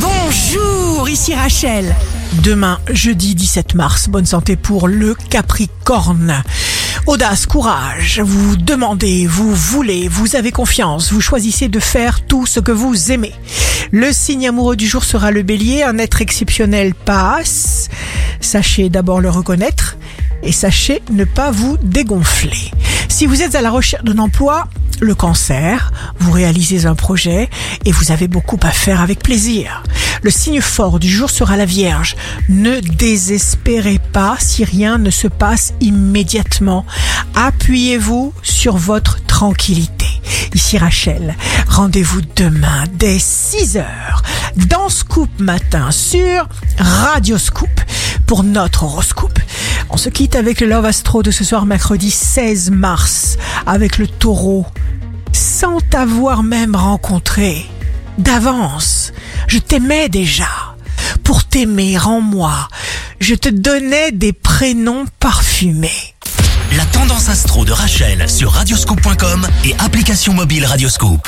Bonjour, ici Rachel. Demain, jeudi 17 mars, bonne santé pour le Capricorne. Audace, courage, vous demandez, vous voulez, vous avez confiance, vous choisissez de faire tout ce que vous aimez. Le signe amoureux du jour sera le bélier, un être exceptionnel passe. Sachez d'abord le reconnaître et sachez ne pas vous dégonfler. Si vous êtes à la recherche d'un emploi, le cancer, vous réalisez un projet et vous avez beaucoup à faire avec plaisir. Le signe fort du jour sera la Vierge. Ne désespérez pas si rien ne se passe immédiatement. Appuyez-vous sur votre tranquillité. Ici Rachel, rendez-vous demain dès 6h dans Scoop Matin sur Radio Scoop pour notre horoscope. On se quitte avec le Love Astro de ce soir mercredi 16 mars avec le taureau sans t'avoir même rencontré d'avance. Je t'aimais déjà. Pour t'aimer en moi, je te donnais des prénoms parfumés. La tendance astro de Rachel sur radioscope.com et application mobile Radioscope.